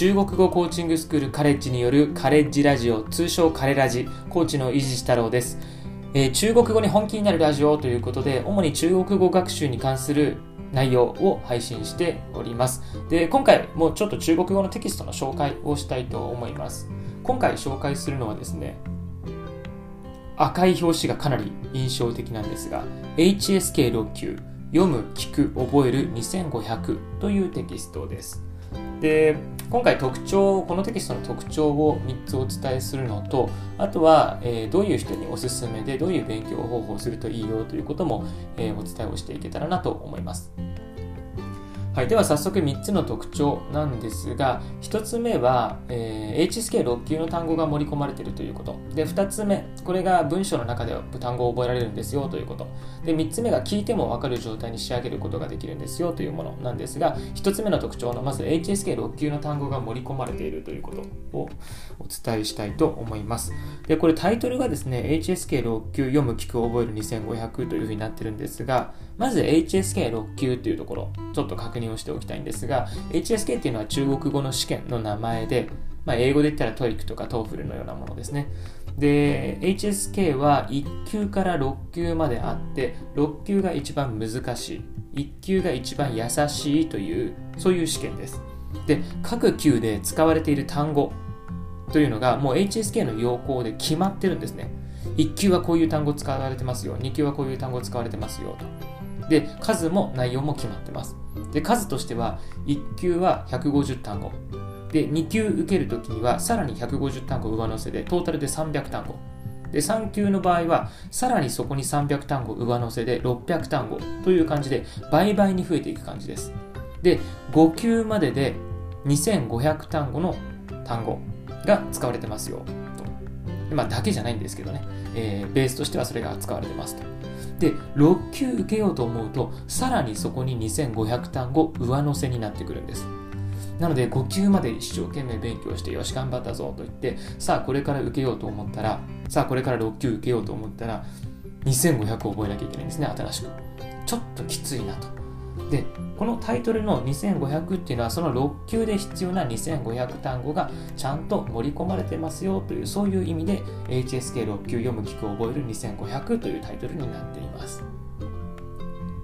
中国語コーチングスクールカレッジによるカレッジラジオ通称カレラジコーチの伊地太郎です、えー、中国語に本気になるラジオということで主に中国語学習に関する内容を配信しております。で今回もうちょっと中国語のテキストの紹介をしたいと思います。今回紹介するのはですね赤い表紙がかなり印象的なんですが HSK6 級読む、聞く、覚える2500というテキストです。で今回特徴このテキストの特徴を3つお伝えするのとあとは、えー、どういう人におすすめでどういう勉強方法をするといいよということも、えー、お伝えをしていけたらなと思います。はい、では早速3つの特徴なんですが1つ目は、えー、HSK6 級の単語が盛り込まれているということ。で2つ目これが文章の中で単語を覚えられるんですよということ。で3つ目が聞いても分かる状態に仕上げることができるんですよというものなんですが1つ目の特徴のまず HSK6 級の単語が盛り込まれているということをお伝えしたいと思います。でこれタイトルがですね HSK6 級読む聞く覚える2500というふうになってるんですがまず HSK6 級というところちょっと確認をしておきたいんですが HSK っていうのは中国語の試験の名前で、まあ、英語で言ったら TOEIC とか TOEFL のようなものですね。で HSK は1級から6級まであって6級が一番難しい1級が一番優しいというそういう試験です。で各級で使われている単語というのがもう HSK の要項で決まってるんですね。1級はこういう単語使われてますよ2級はこういう単語使われてますよと。で数も内容も決まってます。で数としては1級は150単語。で2級受けるときにはさらに150単語上乗せでトータルで300単語。で3級の場合はさらにそこに300単語上乗せで600単語という感じで倍々に増えていく感じです。で5級までで2500単語の単語が使われてますよと。まあだけじゃないんですけどね、えー、ベースとしてはそれが使われてますと。で6級受けようと思うとさらにそこに2500単語上乗せになってくるんです。なので5級まで一生懸命勉強してよし頑張ったぞと言ってさあこれから受けようと思ったらさあこれから6級受けようと思ったら2500覚えなきゃいけないんですね新しく。ちょっときついなと。でこのタイトルの2500っていうのはその6級で必要な2500単語がちゃんと盛り込まれてますよというそういう意味で HSK6 級読む聞く覚える2500というタイトルになっています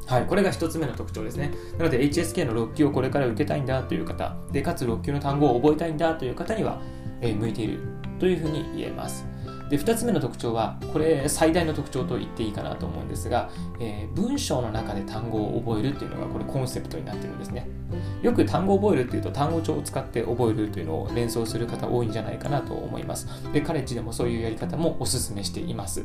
はい、これが1つ目の特徴ですね。なので HSK の6級をこれから受けたいんだという方、でかつ6級の単語を覚えたいんだという方には、え、向いているというふうに言えます。で2つ目の特徴はこれ最大の特徴と言っていいかなと思うんですが、えー、文章の中で単語を覚えるっていうのがこれコンセプトになってるんですね。よく単語を覚えるっていうと単語帳を使って覚えるというのを連想する方多いんじゃないかなと思います。でカレッジでもそういうやり方もお勧めしています。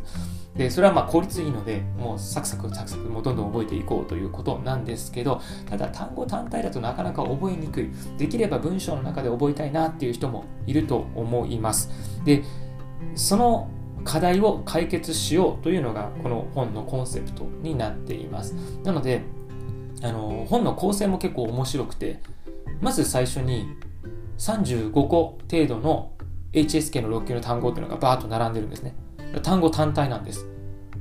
でそれはまあ効率いいのでもうサクサクサクサクもうどんどん覚えていこうということなんですけどただ単語単体だとなかなか覚えにくい。できれば文章の中で覚えたいなっていう人もいると思います。でその課題を解決しようというのがこの本のコンセプトになっています。なのであの本の構成も結構面白くてまず最初に35個程度の HSK の6級の単語っていうのがバーッと並んでるんですね。単語単体なんです。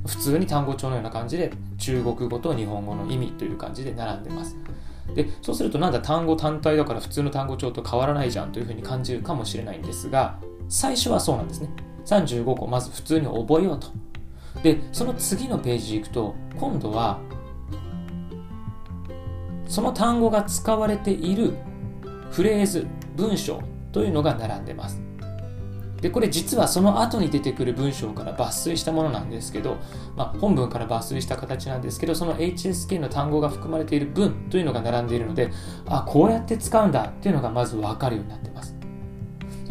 普通に単語帳のような感じで中国語と日本語の意味という感じで並んでます。でそうするとなんだ単語単体だから普通の単語帳と変わらないじゃんというふうに感じるかもしれないんですが最初はそうなんですね。35個まず普通に覚えようと。でその次のページ行くと今度はその単語が使われているフレーズ文章というのが並んでます。でこれ実はその後に出てくる文章から抜粋したものなんですけど、まあ、本文から抜粋した形なんですけどその HSK の単語が含まれている文というのが並んでいるのであこうやって使うんだっていうのがまず分かるようになってます。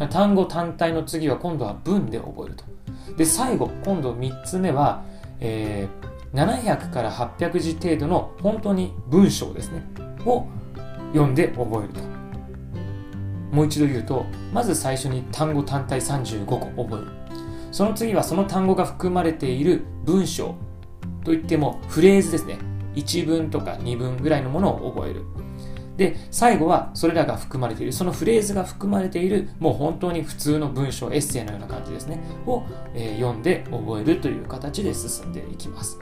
単語単体の次は今度は文で覚えると。で、最後、今度3つ目は、えー、700から800字程度の本当に文章ですね、を読んで覚えると。もう一度言うと、まず最初に単語単体35個覚える。その次はその単語が含まれている文章といってもフレーズですね。1文とか2文ぐらいのものを覚える。で、最後はそれらが含まれている、そのフレーズが含まれている、もう本当に普通の文章、エッセイのような感じですね、を、えー、読んで覚えるという形で進んでいきます。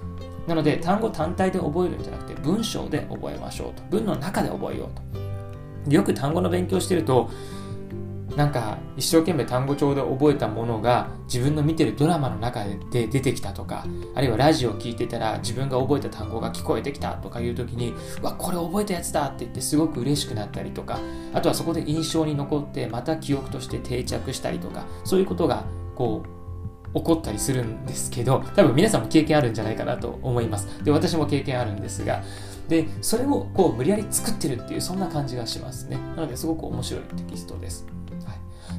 なので、単語単体で覚えるんじゃなくて、文章で覚えましょうと。文の中で覚えようと。よく単語の勉強してると、なんか一生懸命単語帳で覚えたものが自分の見てるドラマの中で出てきたとかあるいはラジオを聞いてたら自分が覚えた単語が聞こえてきたとかいう時にうわこれ覚えたやつだって言ってすごく嬉しくなったりとかあとはそこで印象に残ってまた記憶として定着したりとかそういうことがこう起こったりするんですけど多分皆さんも経験あるんじゃないかなと思います。で私も経験あるんですがでそれをこう無理やり作ってるっていうそんな感じがしますね。なのですごく面白いテキストです。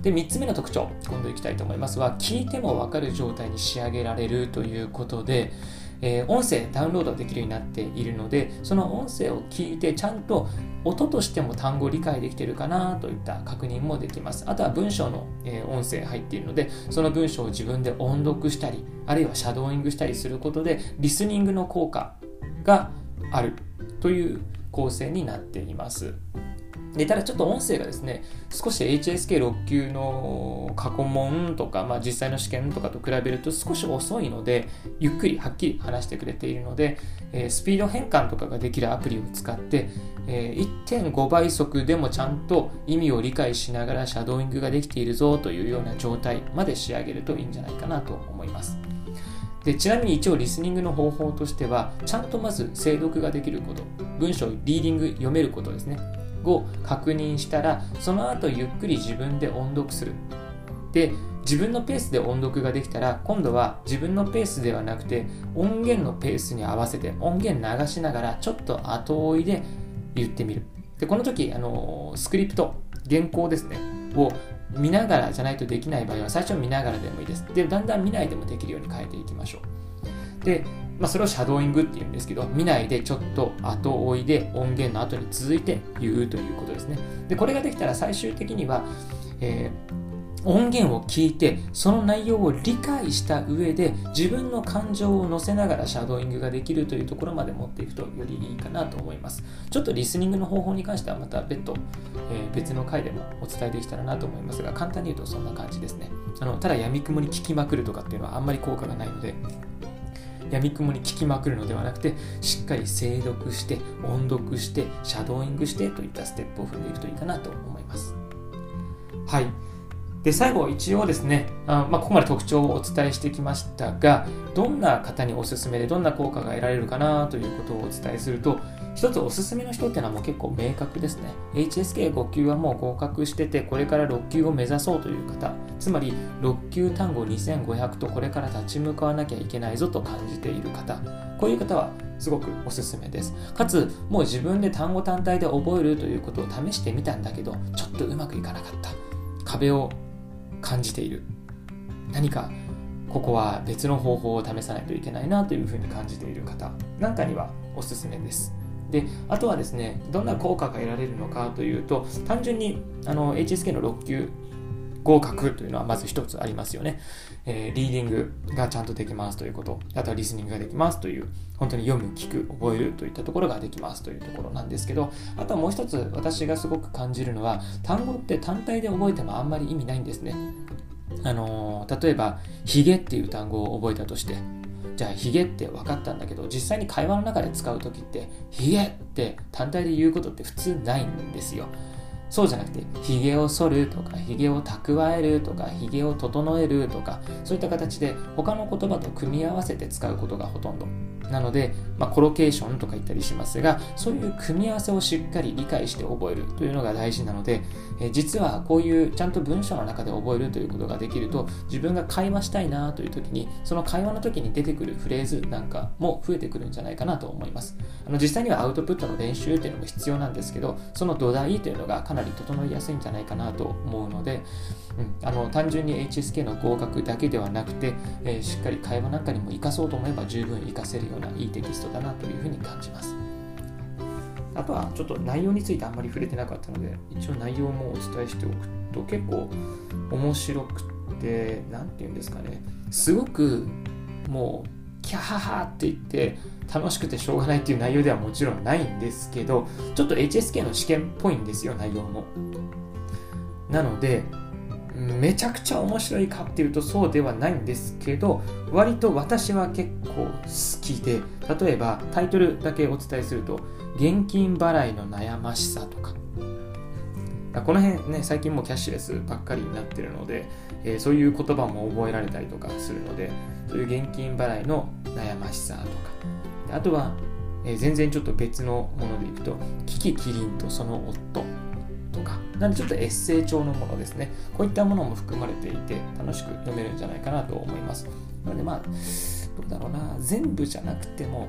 で3つ目の特徴今度いきたいと思いますは聞いても分かる状態に仕上げられるということで、えー、音声ダウンロードできるようになっているのでその音声を聞いてちゃんと音としても単語を理解できているかなといった確認もできますあとは文章の、えー、音声入っているのでその文章を自分で音読したりあるいはシャドーイングしたりすることでリスニングの効果があるという構成になっています。でただちょっと音声がですね、少し HSK6 級の過去問とか、まあ、実際の試験とかと比べると少し遅いので、ゆっくりはっきり話してくれているので、えー、スピード変換とかができるアプリを使って、えー、1.5倍速でもちゃんと意味を理解しながらシャドーイングができているぞというような状態まで仕上げるといいんじゃないかなと思います。でちなみに一応リスニングの方法としてはちゃんとまず精読ができること文章リーディング読めることですねを確認したらその後ゆっくり自分で音読する。で自分のペースで音読ができたら今度は自分のペースではなくて音源のペースに合わせて音源流しながらちょっと後追いで言ってみる。でこの時あのスクリプト原稿ですね。を見ながらじゃないとできない場合は最初見ながらでもいいです。でだんだん見ないでもできるように変えていきましょう。でまあ、それをシャドーイングっていうんですけど、見ないでちょっと後追いで音源の後に続いて言うということですね。で、これができたら最終的には、えー、音源を聞いてその内容を理解した上で自分の感情を乗せながらシャドーイングができるというところまで持っていくとよりいいかなと思いますちょっとリスニングの方法に関してはまた別途、えー、別の回でもお伝えできたらなと思いますが簡単に言うとそんな感じですねあのただ闇雲に聞きまくるとかっていうのはあんまり効果がないので闇雲に聞きまくるのではなくてしっかり精読して音読してシャドーイングしてといったステップを踏んでいくといいかなと思います。はい。で最後一応ですねあ、まあ、ここまで特徴をお伝えしてきましたがどんな方におすすめでどんな効果が得られるかなということをお伝えすると一つおすすめの人っていうのはもう結構明確ですね。HSK5 級はもう合格しててこれから6級を目指そうという方つまり6級単語2500とこれから立ち向かわなきゃいけないぞと感じている方こういう方はすごくおすすめです。かつもう自分で単語単体で覚えるということを試してみたんだけどちょっとうまくいかなかった。壁を感じている。何かここは別の方法を試さないといけないなというふうに感じている方なんかにはおすすめです。であとはですねどんな効果が得られるのかというと単純にあの HSK の6級合格というのはまず一つありますよね、えー、リーディングがちゃんとできますということ。あとはリスニングができますという本当に読む聞く覚えるといったところができますというところなんですけどあとはもう一つ私がすごく感じるのは単語って単体で覚えてもあんまり意味ないんですね。あのー、例えばヒゲっていう単語を覚えたとしてじゃあヒゲって分かったんだけど実際に会話の中で使う時ってヒゲって単体で言うことって普通ないんですよ。そうじゃなくてヒゲを剃るとかヒゲを蓄えるとかヒゲを整えるとかそういった形で他の言葉と組み合わせて使うことがほとんど。なので、まあ、コロケーションとか言ったりしますがそういう組み合わせをしっかり理解して覚えるというのが大事なので、え実はこういうちゃんと文章の中で覚えるということができると自分が会話したいなという時にその会話の時に出てくるフレーズなんかも増えてくるんじゃないかなと思います。あの実際にはアウトプットの練習というのも必要なんですけどその土台というのがかなり整いやすいんじゃないかなと思うので、うん、あの単純に HSK の合格だけではなくて、えー、しっかり会話なんかにも活かそうと思えば十分活かせるようないいテキストだなというふうに感じます。あとはちょっと内容についてあんまり触れてなかったので、一応内容もお伝えしておくと結構面白くて、何て言うんですかね、すごくもう、キャハハって言って楽しくてしょうがないっていう内容ではもちろんないんですけど、ちょっと HSK の試験っぽいんですよ、内容も。なので、めちゃくちゃ面白いかっていうとそうではないんですけど割と私は結構好きで例えばタイトルだけお伝えすると「現金払いの悩ましさ」とかこの辺ね、最近もうキャッシュレスばっかりになってるので、えー、そういう言葉も覚えられたりとかするので、そういう現金払いの悩ましさとか、あとは、えー、全然ちょっと別のものでいくと、キキキリンとその夫とか、なんでちょっとエッセイ調のものですね。こういったものも含まれていて、楽しく読めるんじゃないかなと思います。なのでまあ、どうだろうな、全部じゃなくても、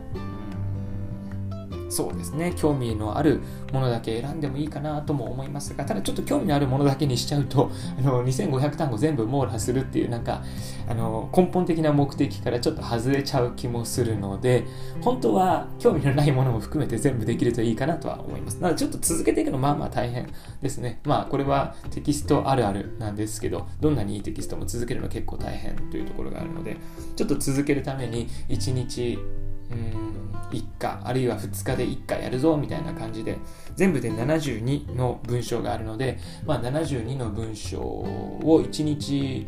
そうですね、興味のあるものだけ選んでもいいかなとも思いますが、ただちょっと興味のあるものだけにしちゃうと、あの2500単語全部網羅するっていう、なんか、あの根本的な目的からちょっと外れちゃう気もするので、本当は興味のないものも含めて全部できるといいかなとは思います。なのでちょっと続けていくのまあまあ大変ですね。まあこれはテキストあるあるなんですけど、どんなにいいテキストも続けるの結構大変というところがあるので、ちょっと続けるために1日うん1課あるいは2日で1課やるぞみたいな感じで全部で72の文章があるので、まあ、72の文章を1日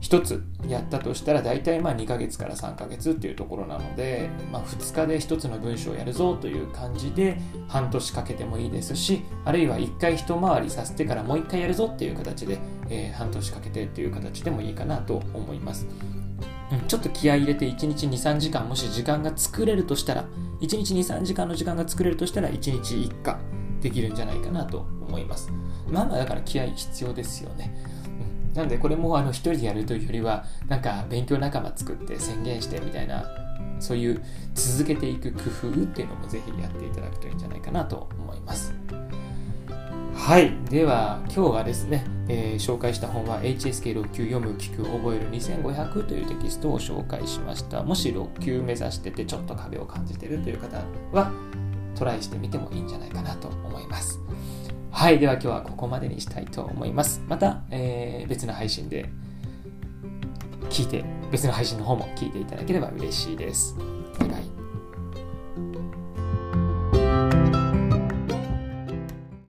1つやったとしたら大体まあ2ヶ月から3ヶ月っていうところなので、まあ、2日で1つの文章をやるぞという感じで半年かけてもいいですしあるいは1回一回りさせてからもう1回やるぞっていう形で、えー、半年かけてっていう形でもいいかなと思います。うん、ちょっと気合い入れて1日2、3時間、もし時間が作れるとしたら、1日2、3時間の時間が作れるとしたら、1日1回できるんじゃないかなと思います。まあまあだから気合必要ですよね。うん、なのでこれもあの一人でやるというよりは、なんか勉強仲間作って宣言してみたいな、そういう続けていく工夫っていうのもぜひやっていただくといいんじゃないかなと思います。はい。では、今日はですね、えー、紹介した本は HSK6 級読む、聞く、覚える2500というテキストを紹介しました。もし6級目指しててちょっと壁を感じてるという方は、トライしてみてもいいんじゃないかなと思います。はい。では今日はここまでにしたいと思います。また、えー、別の配信で聞いて、別の配信の方も聞いていただければ嬉しいです。バイバイ。